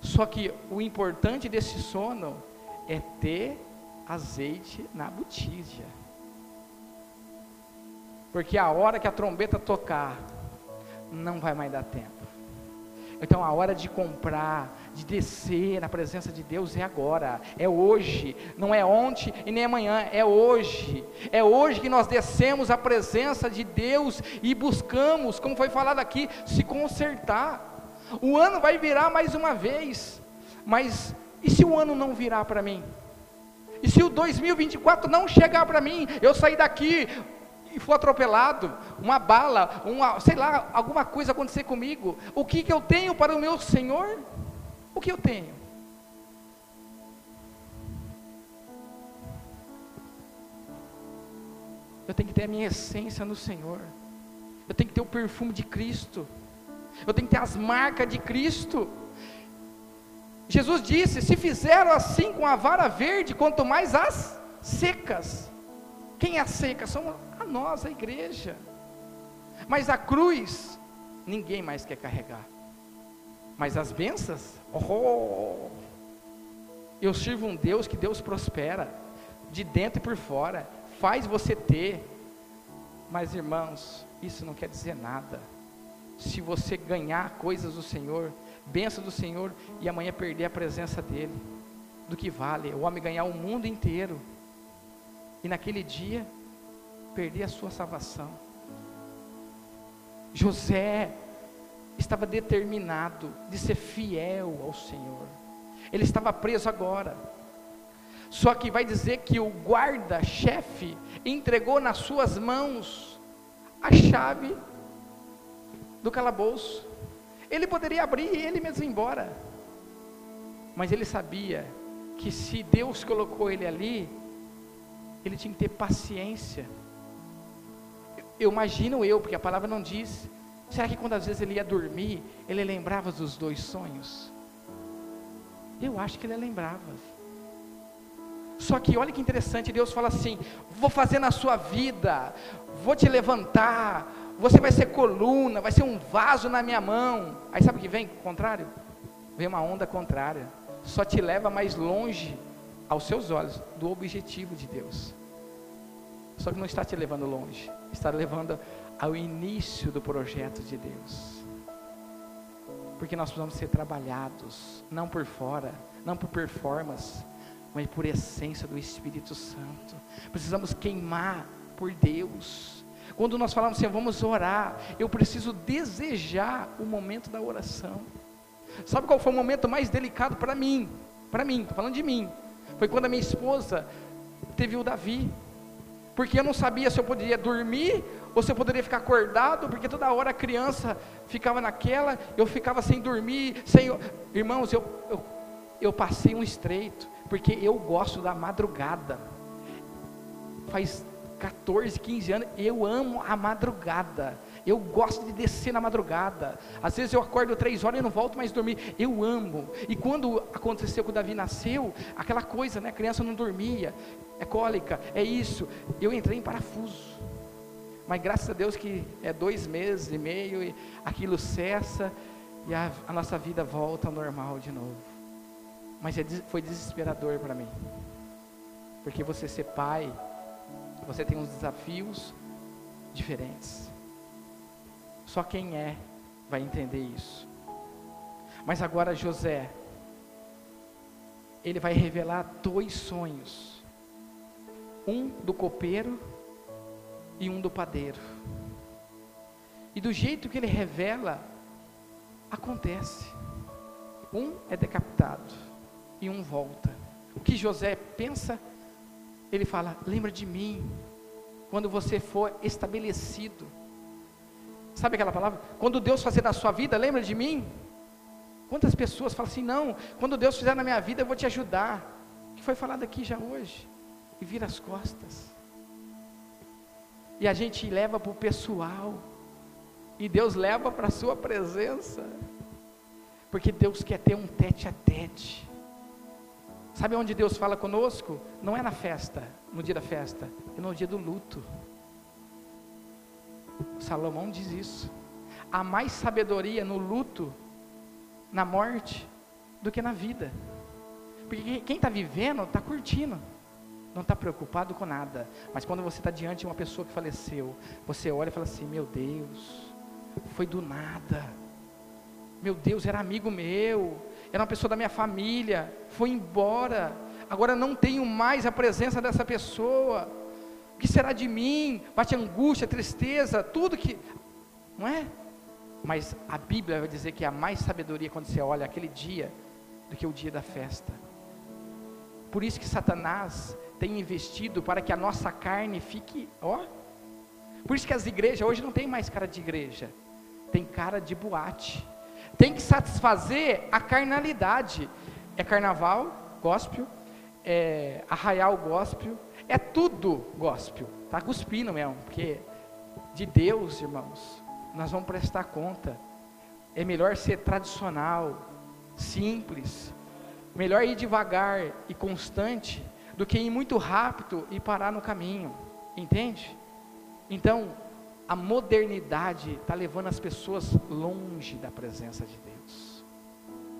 Só que o importante desse sono é ter azeite na botija. Porque a hora que a trombeta tocar, não vai mais dar tempo. Então a hora de comprar, de descer na presença de Deus é agora, é hoje, não é ontem e nem amanhã, é hoje. É hoje que nós descemos a presença de Deus e buscamos, como foi falado aqui, se consertar. O ano vai virar mais uma vez, mas e se o ano não virar para mim? E se o 2024 não chegar para mim, eu sair daqui e for atropelado, uma bala, uma, sei lá, alguma coisa acontecer comigo, o que, que eu tenho para o meu Senhor? O que eu tenho? Eu tenho que ter a minha essência no Senhor. Eu tenho que ter o perfume de Cristo. Eu tenho que ter as marcas de Cristo. Jesus disse: Se fizeram assim com a vara verde, quanto mais as secas. Quem é a seca? São a nós, a igreja. Mas a cruz, ninguém mais quer carregar. Mas as bênçãos, oh, eu sirvo um Deus que Deus prospera, de dentro e por fora, faz você ter. Mas irmãos, isso não quer dizer nada. Se você ganhar coisas do Senhor, bênção do Senhor e amanhã perder a presença dEle. Do que vale o homem ganhar o mundo inteiro e naquele dia perder a sua salvação. José estava determinado de ser fiel ao Senhor. Ele estava preso agora. Só que vai dizer que o guarda-chefe entregou nas suas mãos a chave do calabouço. Ele poderia abrir e ele mesmo ir embora. Mas ele sabia que se Deus colocou ele ali, ele tinha que ter paciência. Eu imagino eu, porque a palavra não diz. Será que quando às vezes ele ia dormir, ele lembrava dos dois sonhos? Eu acho que ele lembrava. Só que olha que interessante, Deus fala assim: vou fazer na sua vida, vou te levantar, você vai ser coluna, vai ser um vaso na minha mão. Aí sabe o que vem? Contrário? Vem uma onda contrária. Só te leva mais longe aos seus olhos do objetivo de Deus. Só que não está te levando longe, está levando ao início do projeto de Deus. Porque nós precisamos ser trabalhados, não por fora, não por performance, mas por essência do Espírito Santo. Precisamos queimar por Deus quando nós falamos assim, vamos orar, eu preciso desejar o momento da oração. Sabe qual foi o momento mais delicado para mim? Para mim, estou falando de mim. Foi quando a minha esposa teve o Davi. Porque eu não sabia se eu poderia dormir ou se eu poderia ficar acordado, porque toda hora a criança ficava naquela, eu ficava sem dormir, sem. Irmãos, eu, eu, eu passei um estreito, porque eu gosto da madrugada. Faz 14, 15 anos, eu amo a madrugada. Eu gosto de descer na madrugada. Às vezes eu acordo três horas e não volto mais dormir. Eu amo. E quando aconteceu que o Davi nasceu, aquela coisa, né? A criança não dormia. É cólica, é isso. Eu entrei em parafuso. Mas graças a Deus que é dois meses e meio e aquilo cessa e a, a nossa vida volta ao normal de novo. Mas é, foi desesperador para mim. Porque você ser pai você tem uns desafios diferentes. Só quem é vai entender isso. Mas agora José, ele vai revelar dois sonhos: um do copeiro e um do padeiro. E do jeito que ele revela, acontece. Um é decapitado e um volta. O que José pensa ele fala: lembra de mim, quando você for estabelecido. Sabe aquela palavra? Quando Deus fazer na sua vida, lembra de mim? Quantas pessoas falam assim: não, quando Deus fizer na minha vida, eu vou te ajudar. que foi falado aqui já hoje, e vira as costas. E a gente leva para o pessoal, e Deus leva para a sua presença, porque Deus quer ter um tete a tete. Sabe onde Deus fala conosco? Não é na festa, no dia da festa, é no dia do luto. Salomão diz isso. Há mais sabedoria no luto, na morte, do que na vida. Porque quem está vivendo está curtindo, não está preocupado com nada. Mas quando você está diante de uma pessoa que faleceu, você olha e fala assim: Meu Deus, foi do nada. Meu Deus, era amigo meu, era uma pessoa da minha família, foi embora. Agora não tenho mais a presença dessa pessoa. O que será de mim? Bate angústia, tristeza, tudo que. Não é? Mas a Bíblia vai dizer que há mais sabedoria quando você olha aquele dia do que o dia da festa. Por isso que Satanás tem investido para que a nossa carne fique, ó. Por isso que as igrejas hoje não tem mais cara de igreja, tem cara de boate. Tem que satisfazer a carnalidade. É carnaval, gospel, é arraial gospel, é tudo gospel. Tá cuspindo mesmo, porque de Deus, irmãos, nós vamos prestar conta. É melhor ser tradicional, simples. Melhor ir devagar e constante do que ir muito rápido e parar no caminho. Entende? Então, a modernidade está levando as pessoas longe da presença de Deus.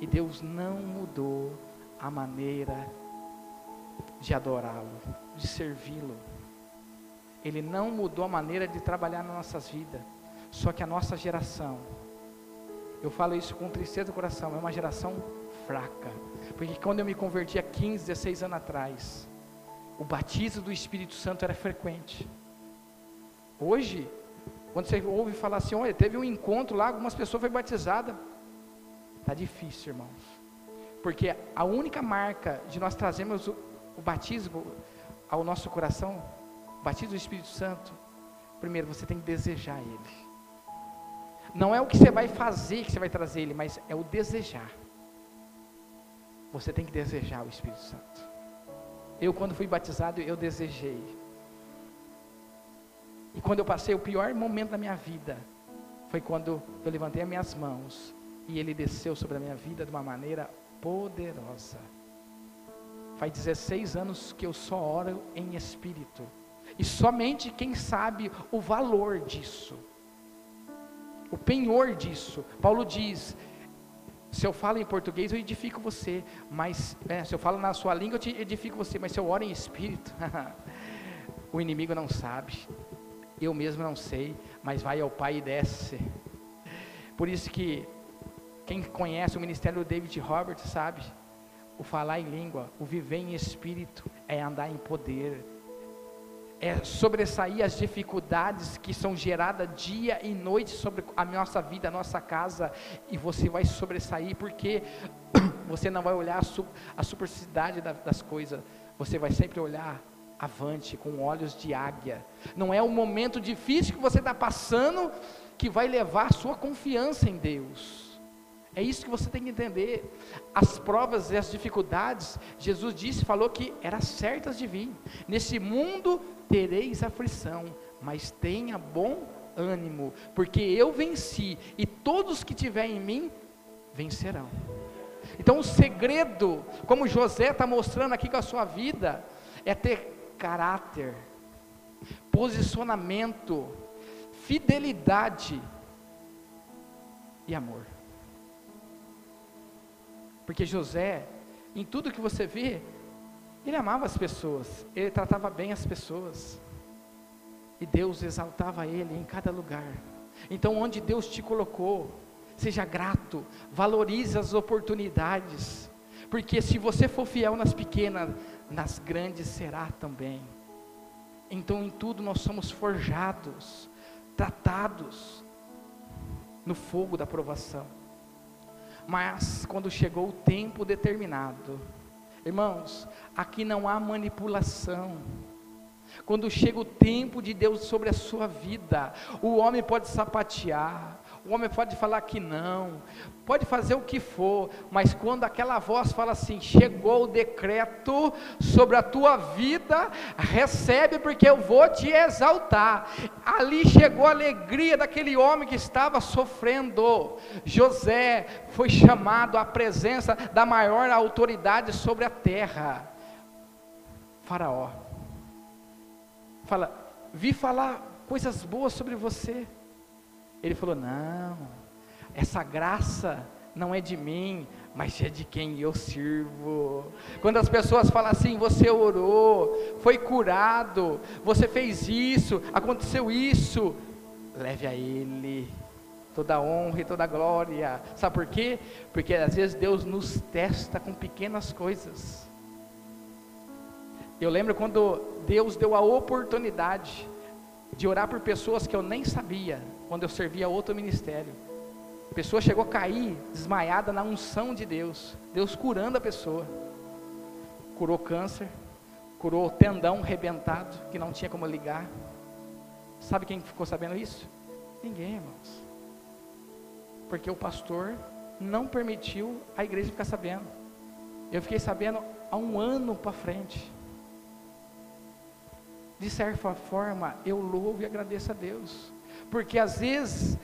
E Deus não mudou a maneira de adorá-lo, de servi-lo. Ele não mudou a maneira de trabalhar nas nossas vidas. Só que a nossa geração, eu falo isso com tristeza do coração, é uma geração fraca. Porque quando eu me converti há 15, 16 anos atrás, o batismo do Espírito Santo era frequente. Hoje, quando você ouve falar assim, olha, teve um encontro lá, algumas pessoas foram batizadas. Está difícil, irmãos. Porque a única marca de nós trazermos o, o batismo ao nosso coração, o batismo do Espírito Santo, primeiro você tem que desejar Ele. Não é o que você vai fazer que você vai trazer Ele, mas é o desejar. Você tem que desejar o Espírito Santo. Eu, quando fui batizado, eu desejei. E quando eu passei o pior momento da minha vida, foi quando eu levantei as minhas mãos e ele desceu sobre a minha vida de uma maneira poderosa. Faz 16 anos que eu só oro em espírito. E somente quem sabe o valor disso, o penhor disso. Paulo diz: se eu falo em português, eu edifico você, mas é, se eu falo na sua língua, eu te edifico você, mas se eu oro em espírito, o inimigo não sabe. Eu mesmo não sei, mas vai ao Pai e desce. Por isso que quem conhece o ministério do David Roberts sabe, o falar em língua, o viver em espírito é andar em poder. É sobressair as dificuldades que são geradas dia e noite sobre a nossa vida, a nossa casa, e você vai sobressair, porque você não vai olhar a, su a superficialidade da, das coisas, você vai sempre olhar avante, com olhos de águia. Não é o momento difícil que você está passando que vai levar sua confiança em Deus. É isso que você tem que entender. As provas e as dificuldades, Jesus disse, falou que eram certas de vir. Nesse mundo tereis aflição, mas tenha bom ânimo, porque eu venci e todos que tiverem em mim vencerão. Então o segredo, como José está mostrando aqui com a sua vida, é ter caráter, posicionamento, fidelidade e amor. Porque José, em tudo que você vê, ele amava as pessoas, ele tratava bem as pessoas. E Deus exaltava ele em cada lugar. Então, onde Deus te colocou, seja grato, valorize as oportunidades. Porque se você for fiel nas pequenas, nas grandes será também. Então, em tudo nós somos forjados, tratados no fogo da provação. Mas quando chegou o tempo determinado, irmãos, aqui não há manipulação. Quando chega o tempo de Deus sobre a sua vida, o homem pode sapatear, O homem pode falar que não, pode fazer o que for, mas quando aquela voz fala assim: chegou o decreto sobre a tua vida, recebe, porque eu vou te exaltar. Ali chegou a alegria daquele homem que estava sofrendo. José foi chamado à presença da maior autoridade sobre a terra, Faraó. Fala, vi falar coisas boas sobre você. Ele falou: Não, essa graça não é de mim, mas é de quem eu sirvo. Quando as pessoas falam assim, você orou, foi curado, você fez isso, aconteceu isso, leve a Ele toda a honra e toda a glória. Sabe por quê? Porque às vezes Deus nos testa com pequenas coisas. Eu lembro quando Deus deu a oportunidade de orar por pessoas que eu nem sabia, quando eu servia outro ministério. A pessoa chegou a cair desmaiada na unção de Deus, Deus curando a pessoa. Curou câncer, curou tendão rebentado, que não tinha como ligar. Sabe quem ficou sabendo isso? Ninguém, irmãos. Porque o pastor não permitiu a igreja ficar sabendo. Eu fiquei sabendo há um ano para frente. De certa forma, eu louvo e agradeço a Deus porque às vezes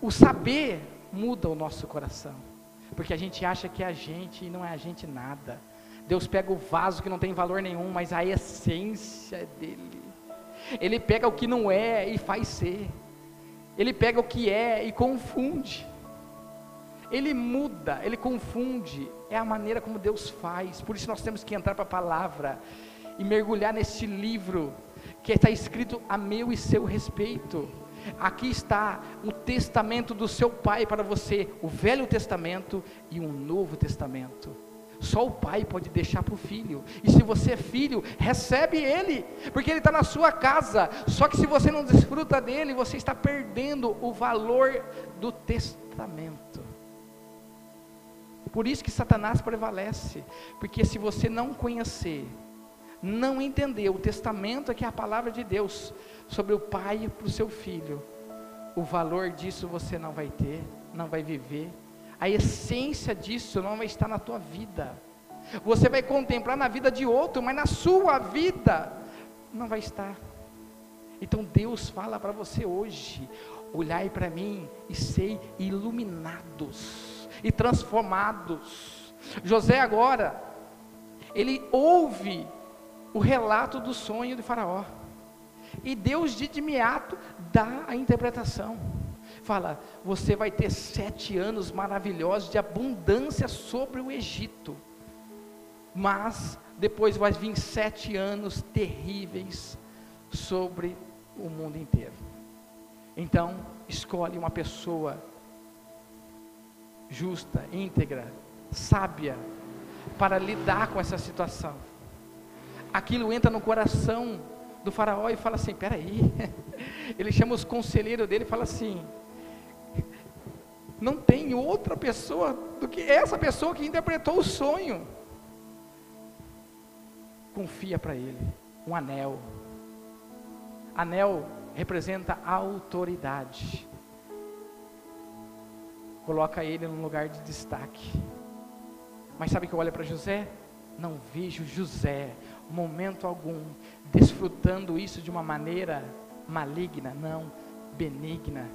o saber muda o nosso coração, porque a gente acha que é a gente e não é a gente nada. Deus pega o vaso que não tem valor nenhum, mas a essência é dele. Ele pega o que não é e faz ser. Ele pega o que é e confunde. Ele muda, ele confunde. É a maneira como Deus faz. Por isso nós temos que entrar para a palavra e mergulhar neste livro que está escrito a meu e seu respeito. Aqui está o testamento do seu pai para você, o Velho Testamento e um Novo Testamento. Só o pai pode deixar para o filho. E se você é filho, recebe ele, porque ele está na sua casa. Só que se você não desfruta dele, você está perdendo o valor do testamento. Por isso que Satanás prevalece, porque se você não conhecer, não entender o testamento que é a palavra de Deus, sobre o pai para o seu filho, o valor disso você não vai ter, não vai viver, a essência disso não vai estar na tua vida. Você vai contemplar na vida de outro, mas na sua vida não vai estar. Então Deus fala para você hoje: olhai para mim e sei iluminados e transformados. José agora, ele ouve o relato do sonho de Faraó. E Deus de imediato dá a interpretação. Fala, você vai ter sete anos maravilhosos de abundância sobre o Egito. Mas depois vai vir sete anos terríveis sobre o mundo inteiro. Então, escolhe uma pessoa justa, íntegra, sábia, para lidar com essa situação. Aquilo entra no coração do faraó e fala assim: peraí. Ele chama os conselheiros dele e fala assim: não tem outra pessoa do que essa pessoa que interpretou o sonho. Confia para ele um anel. Anel representa autoridade. Coloca ele num lugar de destaque. Mas sabe que eu olho para José? Não vejo José, momento algum, desfrutando isso de uma maneira maligna, não, benigna.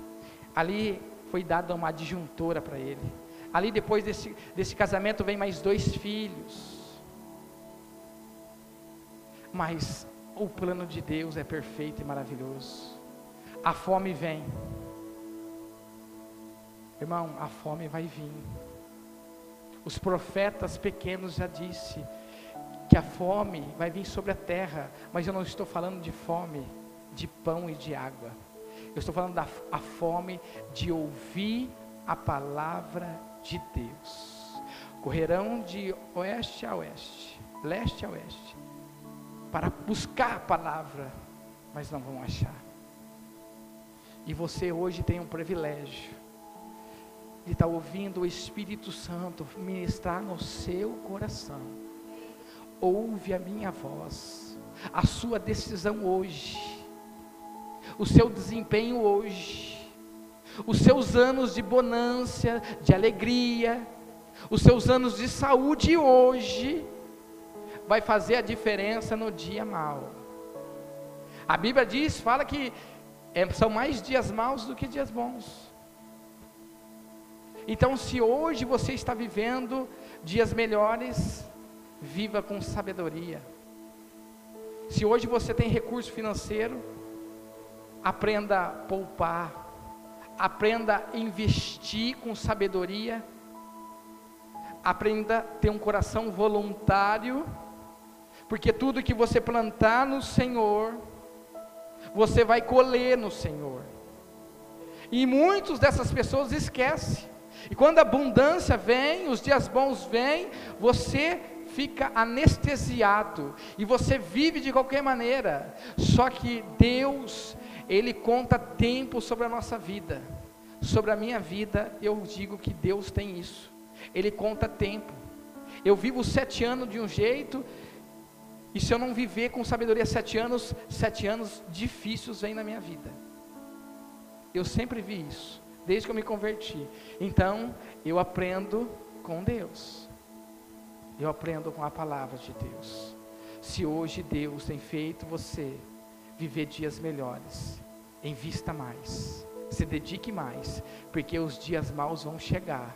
Ali foi dada uma adjuntora para ele. Ali depois desse, desse casamento vem mais dois filhos. Mas o plano de Deus é perfeito e maravilhoso. A fome vem. Irmão, a fome vai vir. Os profetas pequenos já disse que a fome vai vir sobre a terra, mas eu não estou falando de fome de pão e de água. Eu estou falando da a fome de ouvir a palavra de Deus. Correrão de oeste a oeste, leste a oeste, para buscar a palavra, mas não vão achar. E você hoje tem um privilégio de estar ouvindo o Espírito Santo ministrar no seu coração ouve a minha voz, a sua decisão hoje, o seu desempenho hoje, os seus anos de bonância, de alegria, os seus anos de saúde hoje, vai fazer a diferença no dia mau. A Bíblia diz, fala que é, são mais dias maus do que dias bons. Então, se hoje você está vivendo dias melhores, viva com sabedoria. Se hoje você tem recurso financeiro, aprenda a poupar, aprenda a investir com sabedoria, aprenda a ter um coração voluntário, porque tudo que você plantar no Senhor, você vai colher no Senhor. E muitas dessas pessoas esquecem. E quando a abundância vem, os dias bons vêm, você fica anestesiado e você vive de qualquer maneira. Só que Deus, Ele conta tempo sobre a nossa vida. Sobre a minha vida, eu digo que Deus tem isso. Ele conta tempo. Eu vivo sete anos de um jeito, e se eu não viver com sabedoria sete anos, sete anos difíceis vêm na minha vida. Eu sempre vi isso, desde que eu me converti. Então, eu aprendo com Deus. Eu aprendo com a palavra de Deus. Se hoje Deus tem feito você viver dias melhores, invista mais, se dedique mais, porque os dias maus vão chegar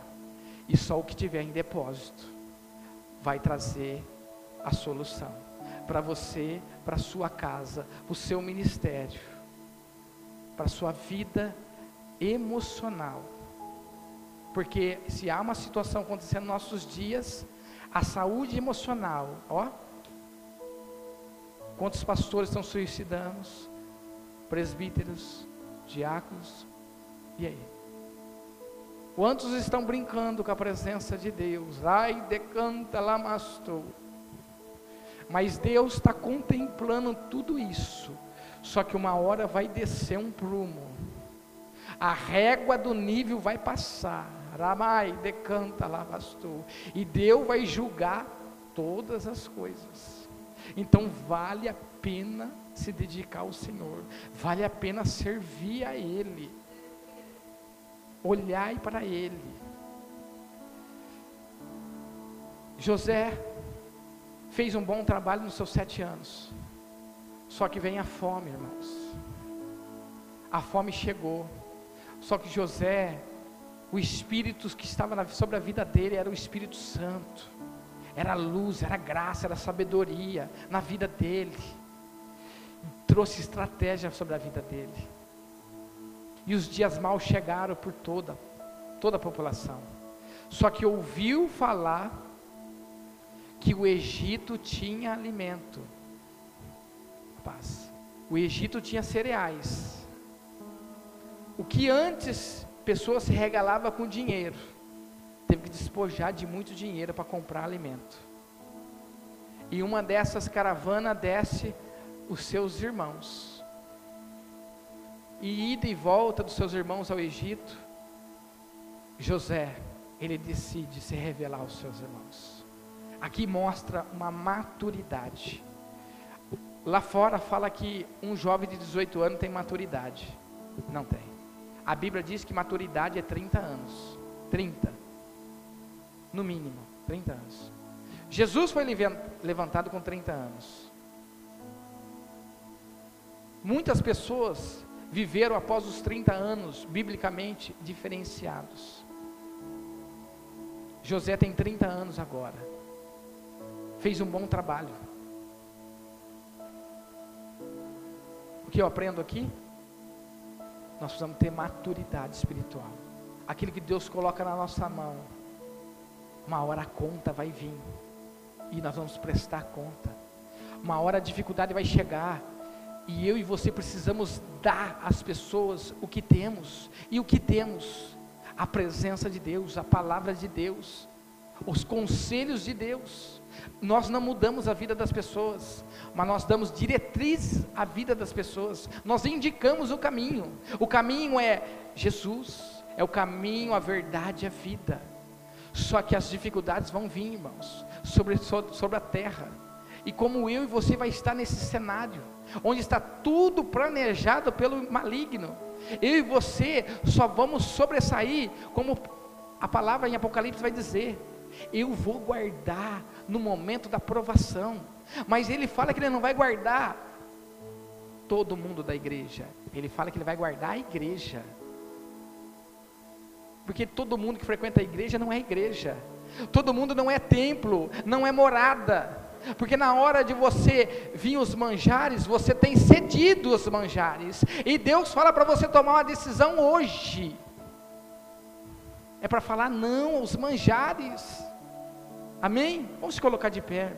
e só o que tiver em depósito vai trazer a solução para você, para sua casa, para o seu ministério, para sua vida emocional. Porque se há uma situação acontecendo nos nossos dias, a saúde emocional, ó. Quantos pastores estão suicidando? Presbíteros, diáconos, e aí? Quantos estão brincando com a presença de Deus? Ai, decanta lamastou. Mas Deus está contemplando tudo isso. Só que uma hora vai descer um prumo. A régua do nível vai passar. Ramai, decanta, lavastou. E Deus vai julgar todas as coisas. Então vale a pena se dedicar ao Senhor. Vale a pena servir a Ele. Olhai para Ele. José fez um bom trabalho nos seus sete anos. Só que vem a fome, irmãos. A fome chegou. Só que José, o espírito que estava sobre a vida dele era o Espírito Santo. Era luz, era graça, era sabedoria na vida dele. Trouxe estratégia sobre a vida dele. E os dias maus chegaram por toda, toda a população. Só que ouviu falar que o Egito tinha alimento. Paz. O Egito tinha cereais. O que antes pessoas se regalava com dinheiro, teve que despojar de muito dinheiro para comprar alimento. E uma dessas caravanas desce os seus irmãos. E ida e volta dos seus irmãos ao Egito, José, ele decide se revelar aos seus irmãos. Aqui mostra uma maturidade. Lá fora fala que um jovem de 18 anos tem maturidade. Não tem. A Bíblia diz que maturidade é 30 anos. 30. No mínimo, 30 anos. Jesus foi levantado com 30 anos. Muitas pessoas viveram após os 30 anos, biblicamente diferenciados. José tem 30 anos agora fez um bom trabalho. O que eu aprendo aqui? Nós precisamos ter maturidade espiritual. Aquilo que Deus coloca na nossa mão, uma hora a conta vai vir e nós vamos prestar conta. Uma hora a dificuldade vai chegar e eu e você precisamos dar às pessoas o que temos. E o que temos? A presença de Deus, a palavra de Deus, os conselhos de Deus. Nós não mudamos a vida das pessoas, mas nós damos diretriz à vida das pessoas. Nós indicamos o caminho. O caminho é Jesus, é o caminho, a verdade, a vida. Só que as dificuldades vão vir, irmãos, sobre, sobre a terra. e como eu e você vai estar nesse cenário, onde está tudo planejado pelo maligno. Eu e você só vamos sobressair, como a palavra em Apocalipse vai dizer: eu vou guardar no momento da provação. Mas ele fala que ele não vai guardar todo mundo da igreja. Ele fala que ele vai guardar a igreja. Porque todo mundo que frequenta a igreja não é igreja. Todo mundo não é templo, não é morada. Porque na hora de você vir os manjares, você tem cedido os manjares. E Deus fala para você tomar uma decisão hoje. É para falar não aos manjares. Amém? Vamos se colocar de pé.